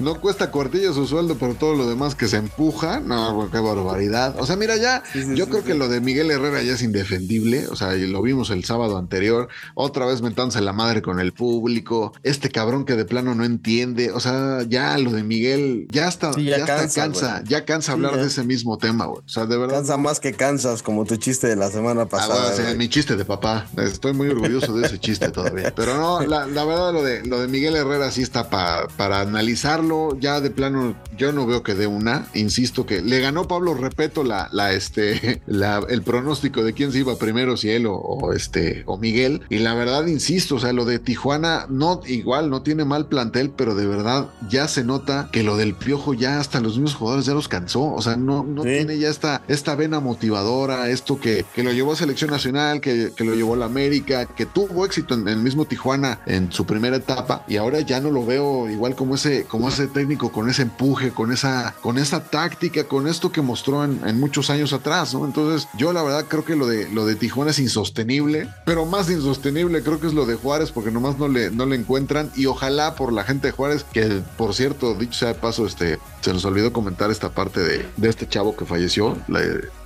no cuesta cuartilla su sueldo, pero todo lo demás que se empuja, no, güey, qué barbaridad. O sea, mira, ya, Sí, sí, yo sí, creo que lo de Miguel Herrera ya es indefendible. O sea, lo vimos el sábado anterior, otra vez mentándose la madre con el público. Este cabrón que de plano no entiende. O sea, ya lo de Miguel, ya está, Sí, ya ya, hasta cansa, ya cansa hablar de ese mismo tema, güey. O sea, de verdad. Cansa más que cansas, como tu chiste de la semana Ah, pasada. mi chiste de papá. Estoy muy orgulloso de ese chiste todavía. Pero no, <laughs> la, la verdad, lo de, lo de Miguel Herrera sí está pa- para analizarlo. Ya de plano, yo no veo que dé una. Insisto que le ganó Pablo Repeto la, la, este, <laughs> la, el pronóstico de quién se iba primero, si él o, o este, o Miguel. Y la verdad, insisto, o sea, lo de Tijuana, no, igual, no tiene mal plantel, pero de verdad ya se nota que lo del piojo ya hasta los mismos jugadores ya los cansó. O sea, no, no Sí. tiene ya esta, esta vena motivadora, esto que, que lo llevó a selección nacional, que, que lo llevó a la América, que tuvo éxito en el mismo Tijuana en su primera etapa y ahora ya no lo veo igual como ese, como ese técnico con ese empuje, con esa, con esa táctica, con esto que mostró en, en muchos años atrás, ¿no? Entonces yo la verdad creo que lo de, lo de Tijuana es insostenible, pero más insostenible creo que es lo de Juárez porque nomás no le, no le encuentran y ojalá por la gente de Juárez, que por cierto, dicho sea de paso, este, se nos olvidó comentar esta parte de, de este chavo que falleció.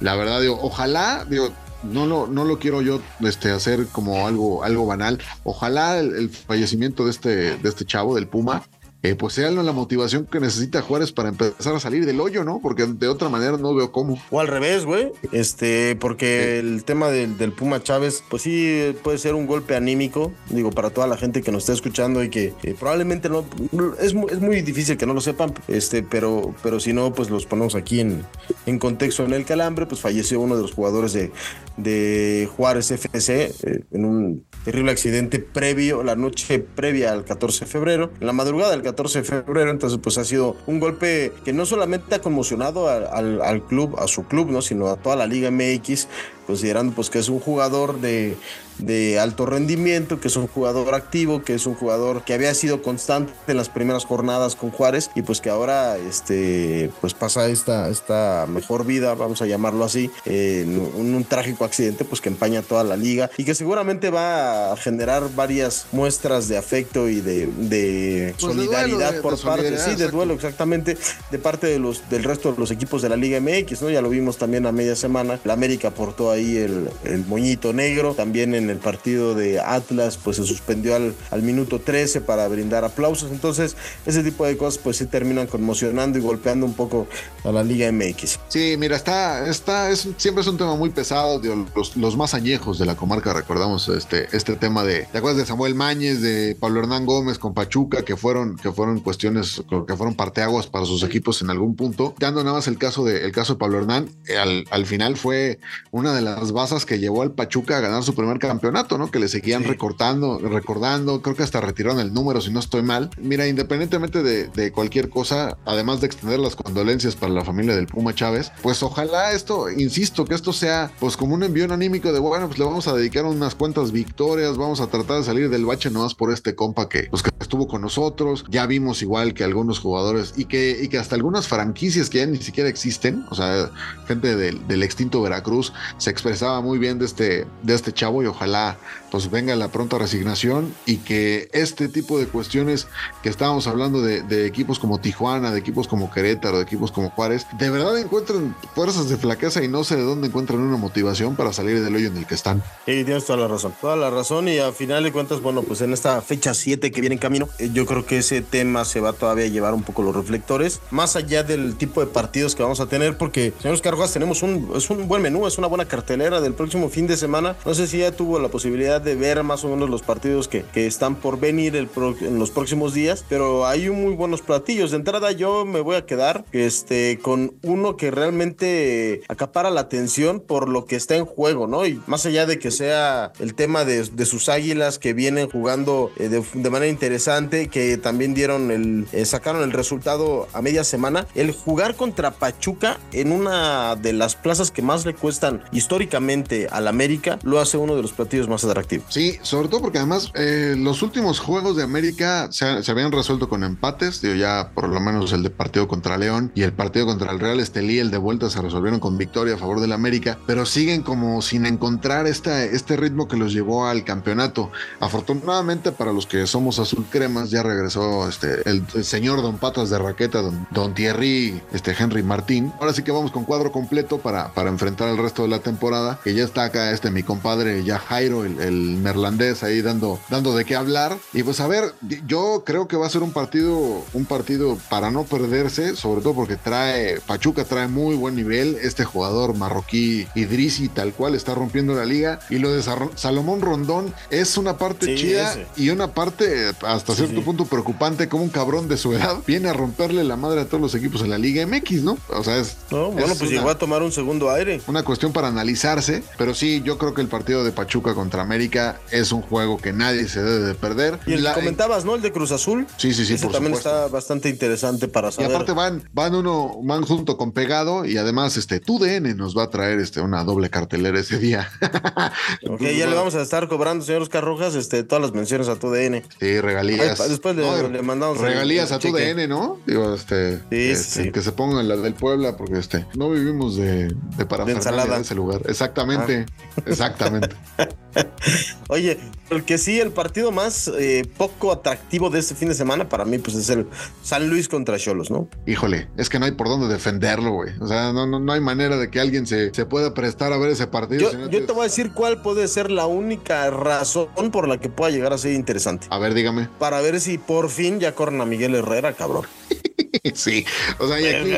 La, verdad, digo, ojalá, digo, no lo, no lo quiero yo este, hacer como algo, algo banal. Ojalá el, el fallecimiento de este, de este chavo, del Puma, eh, pues sea la motivación que necesita Juárez para empezar a salir del hoyo, ¿no? Porque de otra manera no veo cómo. O al revés, güey. Este, porque el tema del, del Puma Chávez, pues sí puede ser un golpe anímico, digo, para toda la gente que nos está escuchando y que eh, probablemente no, no- es, mu- es muy difícil que no lo sepan, este, pero, pero si no, pues los ponemos aquí en, en contexto. En el calambre, pues falleció uno de los jugadores de, de Juárez FC eh, en un terrible accidente previo, la noche previa al 14 de febrero, en la madrugada del 14 de febrero, entonces pues ha sido un golpe que no solamente ha conmocionado al, al- al club, a su club, ¿no? sino a toda la Liga MX considerando pues que es un jugador de, de alto rendimiento, que es un jugador activo, que es un jugador que había sido constante en las primeras jornadas con Juárez y pues que ahora este pues pasa esta, esta mejor vida, vamos a llamarlo así, en un, un trágico accidente pues que empaña toda la liga y que seguramente va a generar varias muestras de afecto y de, de Pues de solidaridad duelo, de- por de parte, sí, de duelo exactamente de parte de los del resto de los equipos de la Liga MX, ¿no? Ya lo vimos también a media semana. La América aportó ahí el, el moñito negro. También en el partido de Atlas, pues se suspendió al, minuto 13 para brindar aplausos. Entonces, ese tipo de cosas, pues sí terminan conmocionando y golpeando un poco a la Liga MX. Sí, mira, está, está, es, siempre es un tema muy pesado. los, más añejos de la comarca, recordamos este, este tema de, ¿te acuerdas de Samuel Mañez, de Pablo Hernán Gómez con Pachuca, que fueron, que fueron cuestiones, que fueron parteaguas para sus equipos en algún punto? Dando nada más el caso de, el caso de Pablo Hernán, al, al final fue una de las basas que llevó al Pachuca a ganar su primer campeonato, ¿no? Que le seguían recortando, recordando, creo que hasta retiraron el número, si no estoy mal. Mira, independientemente de, de cualquier cosa, además de extender las condolencias para la familia del Puma Chávez, pues ojalá esto, insisto, que esto sea pues como un envío anímico de, bueno, pues le vamos a dedicar unas cuantas victorias, vamos a tratar de salir del bache nomás por este compa que, pues, que estuvo con nosotros. Ya vimos igual que algunos jugadores y que, y que hasta algunas franquicias que ya ni siquiera existen, o sea, gente del, del extinto Veracruz se expresaba muy bien de este, de este chavo y ojalá pues venga la pronta resignación y que este tipo de cuestiones que estábamos hablando de, de equipos como Tijuana, de equipos como Querétaro, de equipos como Juárez, de verdad encuentren fuerzas de flaqueza y no sé de dónde encuentran una motivación para salir del hoyo en el que están. Sí, tienes toda la razón. Toda la razón y a final de cuentas, bueno, pues en esta fecha 7 que viene en camino, eh, yo creo que ese tema se va todavía a llevar un poco los reflectores, más allá del tipo de partidos que vamos a tener, porque, señores Cargas, tenemos un, es un buen menú, es una buena cartelera del próximo fin de semana. No sé si ya tuvo la posibilidad de ver más o menos los partidos que, que están por venir en los próximos días, pero hay muy buenos platillos. De entrada yo me voy a quedar este, con uno que realmente acapara la atención por lo que está en juego, ¿no? Y más allá de que sea el tema de, de sus águilas que vienen jugando eh, de, de manera interesante, que también dieron el, eh, sacaron el resultado a media semana, el jugar contra Pachuca en una de las plazas que más le cuestan históricamente al América, lo hace uno de los platillos más atractivos. Sí, sobre todo porque además eh, los últimos juegos de América se, se habían resuelto con empates, digo, ya por lo menos el de partido contra León y el partido contra el Real Estelí, el de vuelta se resolvieron con victoria a favor del América, pero siguen como sin encontrar esta, este ritmo que los llevó al campeonato. Afortunadamente para los que somos azul cremas ya regresó este, el, señor Don Patas de Raqueta, Don, don Thierry este, Henry Martín. Ahora sí que vamos con cuadro completo para, para enfrentar el resto de la temporada, que ya está acá este mi compadre ya Jairo, el neerlandés ahí dando, dando de qué hablar. Y pues a ver, yo creo que va a ser un partido, un partido para no perderse, sobre todo porque trae, Pachuca trae muy buen nivel, este jugador marroquí Idrisi tal cual está rompiendo la liga y lo de Salomón Rondón es una parte Sí, chida ese. y una parte hasta cierto punto preocupante como un cabrón de su edad <laughs> viene a romperle la madre a todos los equipos en la liga MX, ¿no? O sea, es, No, bueno, es pues una- llegó a tomar un segundo aire. una cuestión para analizarse, pero sí, yo creo que el partido de Pachuca contra América es un juego que nadie se debe de perder. Y el La- que comentabas, ¿no? El de Cruz Azul. Sí, sí, sí, Ese por también supuesto. está bastante interesante para Y saber. aparte van, van uno, van junto con pegado y además este TUDN nos va a traer este una doble cartelera ese día. <laughs> Ok, ya le vamos a estar cobrando, señor Oscar Rojas, este, todas las menciones a tu DN. Sí, regalías. Ay, después le- le mandamos el- regalías el a tu cheque. DN, ¿no? Digo, este, Sí, sí, este, sí. que se pongan la del Puebla porque este no vivimos de, de ensalada. Ah. de ese lugar. Exactamente, exactamente. <laughs> Oye, el que sí, el partido más eh, poco atractivo de este fin de semana para mí, pues es el San Luis contra Cholos, ¿no? Híjole, es que no hay por dónde defenderlo, güey. O sea, no, no, no hay manera de que alguien se, se pueda prestar a ver ese partido. Yo, si no yo tienes- te voy a decir cuál puede ser la única razón por la que pueda llegar a ser interesante. A ver, dígame. Para ver si por fin ya corren a Miguel Herrera, cabrón. <laughs> sí, o sea, y aquí,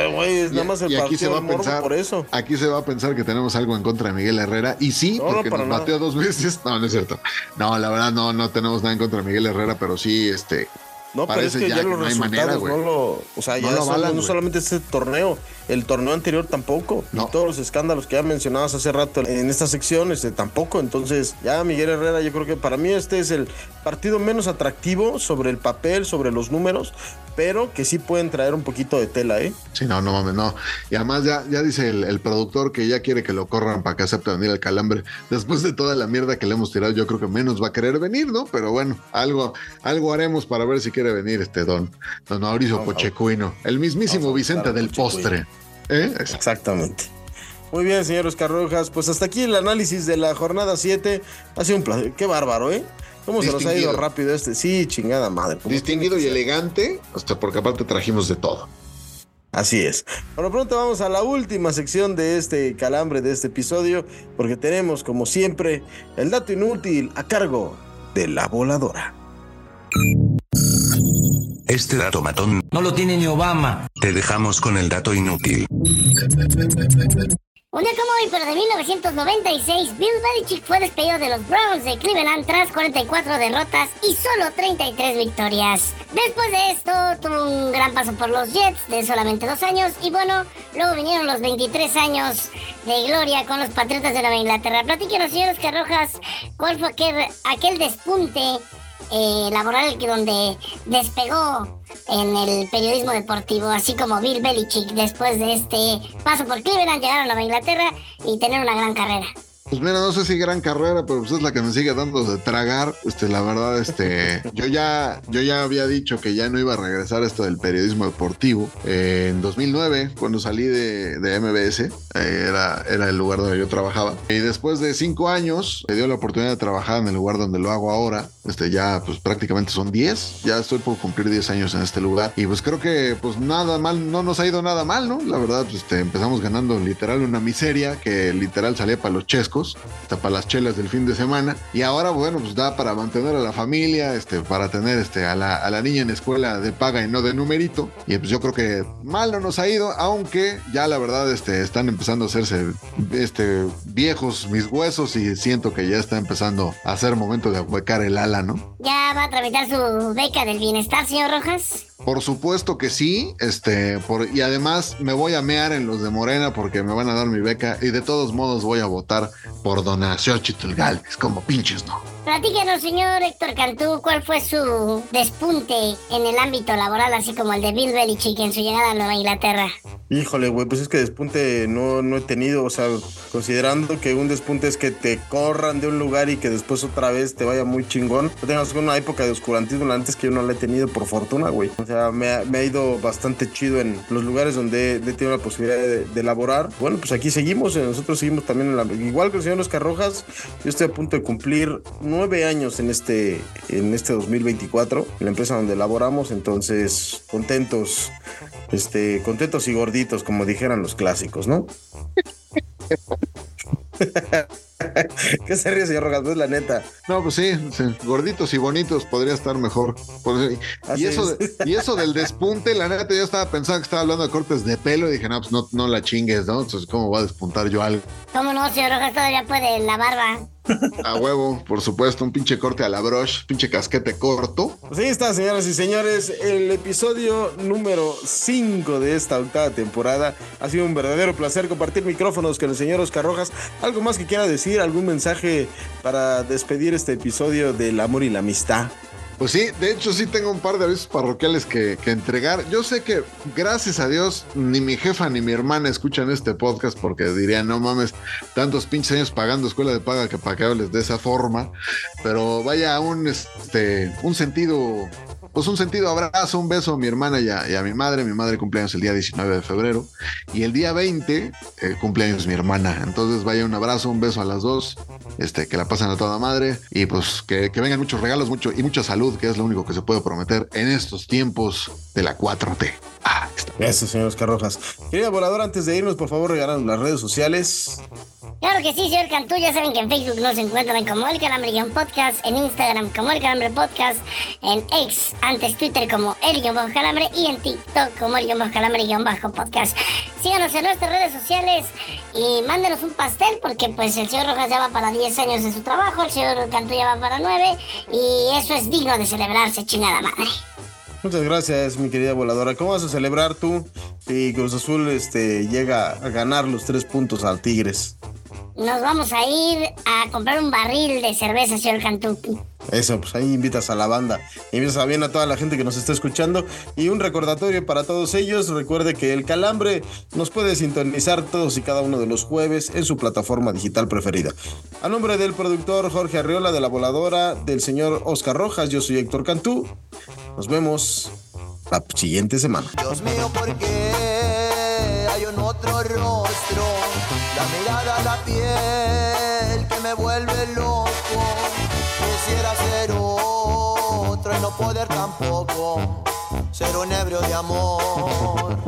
nada más el y aquí se va a pensar, por eso. Aquí se va a pensar que tenemos algo en contra de Miguel Herrera. Y sí, No, porque nos nada. bateó dos veces. No, no es cierto. No, la verdad no, no tenemos nada en contra de Miguel Herrera, pero sí, este. No, pero es parece que ya, ya los no resultados manera, no lo. O sea, No ya no solamente este torneo, el torneo anterior tampoco. No. Y todos los escándalos que ya mencionabas hace rato en esta sección, este tampoco. Entonces, ya Miguel Herrera, yo creo que para mí este es el partido menos atractivo sobre el papel, sobre los números, pero que sí pueden traer un poquito de tela, ¿eh? Sí, no, no mames, no. Y además ya, ya dice el, el productor que ya quiere que lo corran para que acepte venir al calambre. Después de toda la mierda que le hemos tirado, yo creo que menos va a querer venir, ¿no? Pero bueno, algo, algo haremos para ver si quiere venir este don, don Mauricio Pochecuino, el mismísimo Vicente del Pochecuino. postre. ¿Eh? Exactamente. Muy bien, señor Oscar Rojas. Pues hasta aquí el análisis de la jornada 7. Ha sido un placer. Qué bárbaro, ¿eh? ¿Cómo se nos ha ido rápido este? Sí, chingada madre. ¿Cómo Distinguido y elegante, hasta porque aparte trajimos de todo. Así es. Por lo pronto vamos a la última sección de este calambre, de este episodio, porque tenemos, como siempre, el dato inútil a cargo de la voladora. Este dato matón. No lo tiene ni Obama. Te dejamos con el dato inútil. Un día como hoy, pero de 1996, Bill Belichick fue despedido de los Browns de Cleveland tras 44 derrotas y solo 33 victorias. Después de esto, tuvo un gran paso por los Jets de solamente dos años y bueno, luego vinieron los 23 años de gloria con los Patriotas de Nueva Inglaterra. Platíquenos, señores Carrojas, cuál fue aquel, aquel despunte eh, laboral que donde despegó en el periodismo deportivo, así como Bill Belichick después de este paso por Cleveland, llegar a Inglaterra y tener una gran carrera. Pues mira, no sé si gran carrera, pero pues es la que me sigue dando de tragar. Este, la verdad, este, <laughs> yo ya, yo ya había dicho que ya no iba a regresar a esto del periodismo deportivo. Eh, en 2009, cuando salí de, de MBS, eh, era, era el lugar donde yo trabajaba. Y después de cinco años, me dio la oportunidad de trabajar en el lugar donde lo hago ahora. Este, ya, pues prácticamente son 10. Ya estoy por cumplir 10 años en este lugar. Y pues creo que, pues nada mal, no nos ha ido nada mal, ¿no? La verdad, pues este, empezamos ganando literal una miseria que literal salía para los chescos hasta para las chelas del fin de semana. Y ahora, bueno, pues da para mantener a la familia, este, para tener este, a, la, a la niña en escuela de paga y no de numerito. Y pues yo creo que mal no nos ha ido, aunque ya la verdad este, están empezando a hacerse este, viejos mis huesos y siento que ya está empezando a ser momento de ahuecar el ala, ¿Ya va a tramitar su beca del bienestar, señor Rojas? Por supuesto que sí, este, por, y además me voy a mear en los de Morena porque me van a dar mi beca y de todos modos voy a votar por Donación Galvez, como pinches, ¿no? Platíquenos, señor Héctor Cantú, cuál fue su despunte en el ámbito laboral, así como el de Bill Belichick en su llegada a Nueva Inglaterra. Híjole, güey, pues es que despunte no, no he tenido, o sea, considerando que un despunte es que te corran de un lugar y que después otra vez te vaya muy chingón. No tengas una época de oscurantismo antes que yo no la he tenido por fortuna, güey. O sea, me ha, me ha ido bastante chido en los lugares donde he, tenido la posibilidad de, de laborar. Bueno, pues aquí seguimos, eh, nosotros seguimos también en la... Igual que el señor Oscar Rojas, yo estoy a punto de cumplir nueve años en este, en este 2024, en la empresa donde laboramos, entonces contentos, este, contentos y gorditos, como dijeran los clásicos, ¿no? <laughs> <laughs> ¿Qué se ríe, señor Rojas? Pues la neta. No, pues sí, sí, gorditos y bonitos podría estar mejor. Por- y, eso es. de- y eso del despunte, la neta, yo estaba pensando que estaba hablando de cortes de pelo y dije, no, pues no, no la chingues, ¿no? Entonces, ¿cómo va a despuntar yo algo? ¿Cómo no, señor Rojas? Todavía puede la barba. A huevo, por supuesto, un pinche corte a la broche, pinche casquete corto. Pues ahí está, señoras y señores, el episodio número 5 de esta octava temporada. Ha sido un verdadero placer compartir micrófonos con señor Oscar Rojas. ¿Algo más que quiera decir? ¿Algún mensaje para despedir este episodio del amor y la amistad? Pues sí, de hecho sí tengo un par de avisos parroquiales que, que entregar. Yo sé que, gracias a Dios, ni mi jefa ni mi hermana escuchan este podcast porque dirían, no mames, tantos pinches años pagando escuela de paga que para que hables de esa forma. Pero vaya, un, este, un sentido, pues un sentido abrazo, un beso a mi hermana y a, y a mi madre. Mi madre cumpleaños el día 19 de febrero y el día 20 eh, cumpleaños mi hermana. Entonces vaya un abrazo, un beso a las dos, este, que la pasen a toda madre y pues que, vengan muchos regalos mucho, y mucha salud, que es lo único que se puede prometer en estos tiempos de la 4T. Ah. Gracias, señor Oscar Rojas. Querida voladora, antes de irnos, por favor, regálanos las redes sociales. Claro que sí, señor Cantú. Ya saben que en Facebook nos encuentran como El Calambre-Podcast, en Instagram como El Calambre Podcast, en X, antes Twitter como El-Calambre y en TikTok como El-Calambre-Podcast. Síganos en nuestras redes sociales y mándenos un pastel porque pues el señor Rojas ya va para 10 años en su trabajo, el señor Cantú ya va para 9 y eso es digno de celebrarse, chingada madre. Muchas gracias, mi querida voladora. ¿Cómo vas a celebrar tú si Cruz Azul este, llega a ganar los tres puntos al Tigres? Nos vamos a ir a comprar un barril de cerveza, señor Cantú. Eso, pues ahí invitas a la banda, invitas a bien a toda la gente que nos está escuchando y un recordatorio para todos ellos, recuerde que el Calambre nos puede sintonizar todos y cada uno de los jueves en su plataforma digital preferida. A nombre del productor Jorge Arriola de la Voladora, del señor Oscar Rojas, yo soy Héctor Cantú, nos vemos la siguiente semana. Dios mío, ¿por qué hay un otro rostro? La mirada, la piel que me vuelve loco. Quisiera ser otro y no poder tampoco ser un ebrio de amor.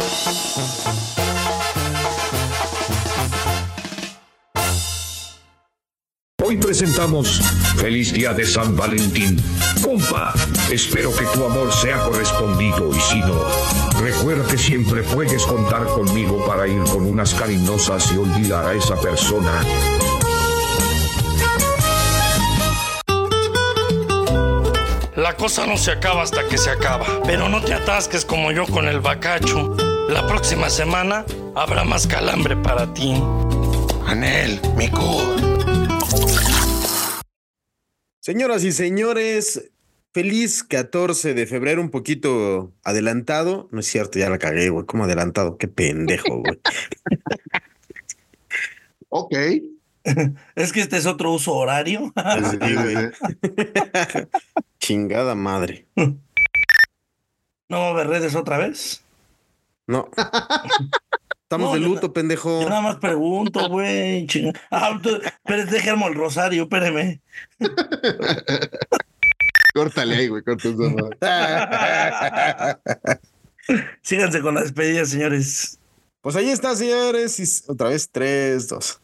Hoy presentamos Feliz Día de San Valentín. Compa, espero que tu amor sea correspondido y si no, recuerda que siempre puedes contar conmigo para ir con unas cariñosas y olvidar a esa persona. La cosa no se acaba hasta que se acaba. Pero no te atasques como yo con el bacacho. La próxima semana habrá más calambre para ti. Anel, Mico. Señoras y señores, feliz 14 de febrero, un poquito adelantado. No es cierto, ya la cagué, güey. ¿Cómo adelantado? Qué pendejo, güey. <laughs> ok. <laughs> Es que este es otro uso horario. Sí, güey. <laughs> Chingada madre. ¿No va a haber redes otra vez? No. Estamos No, de yo luto, pendejo. Yo nada más pregunto, güey. Ah, espérate, déjame el rosario, espérame. <laughs> Córtale ahí, güey, córtale. <laughs> Síganse con la despedida, señores. Pues ahí está, señores. Y otra vez, tres, dos.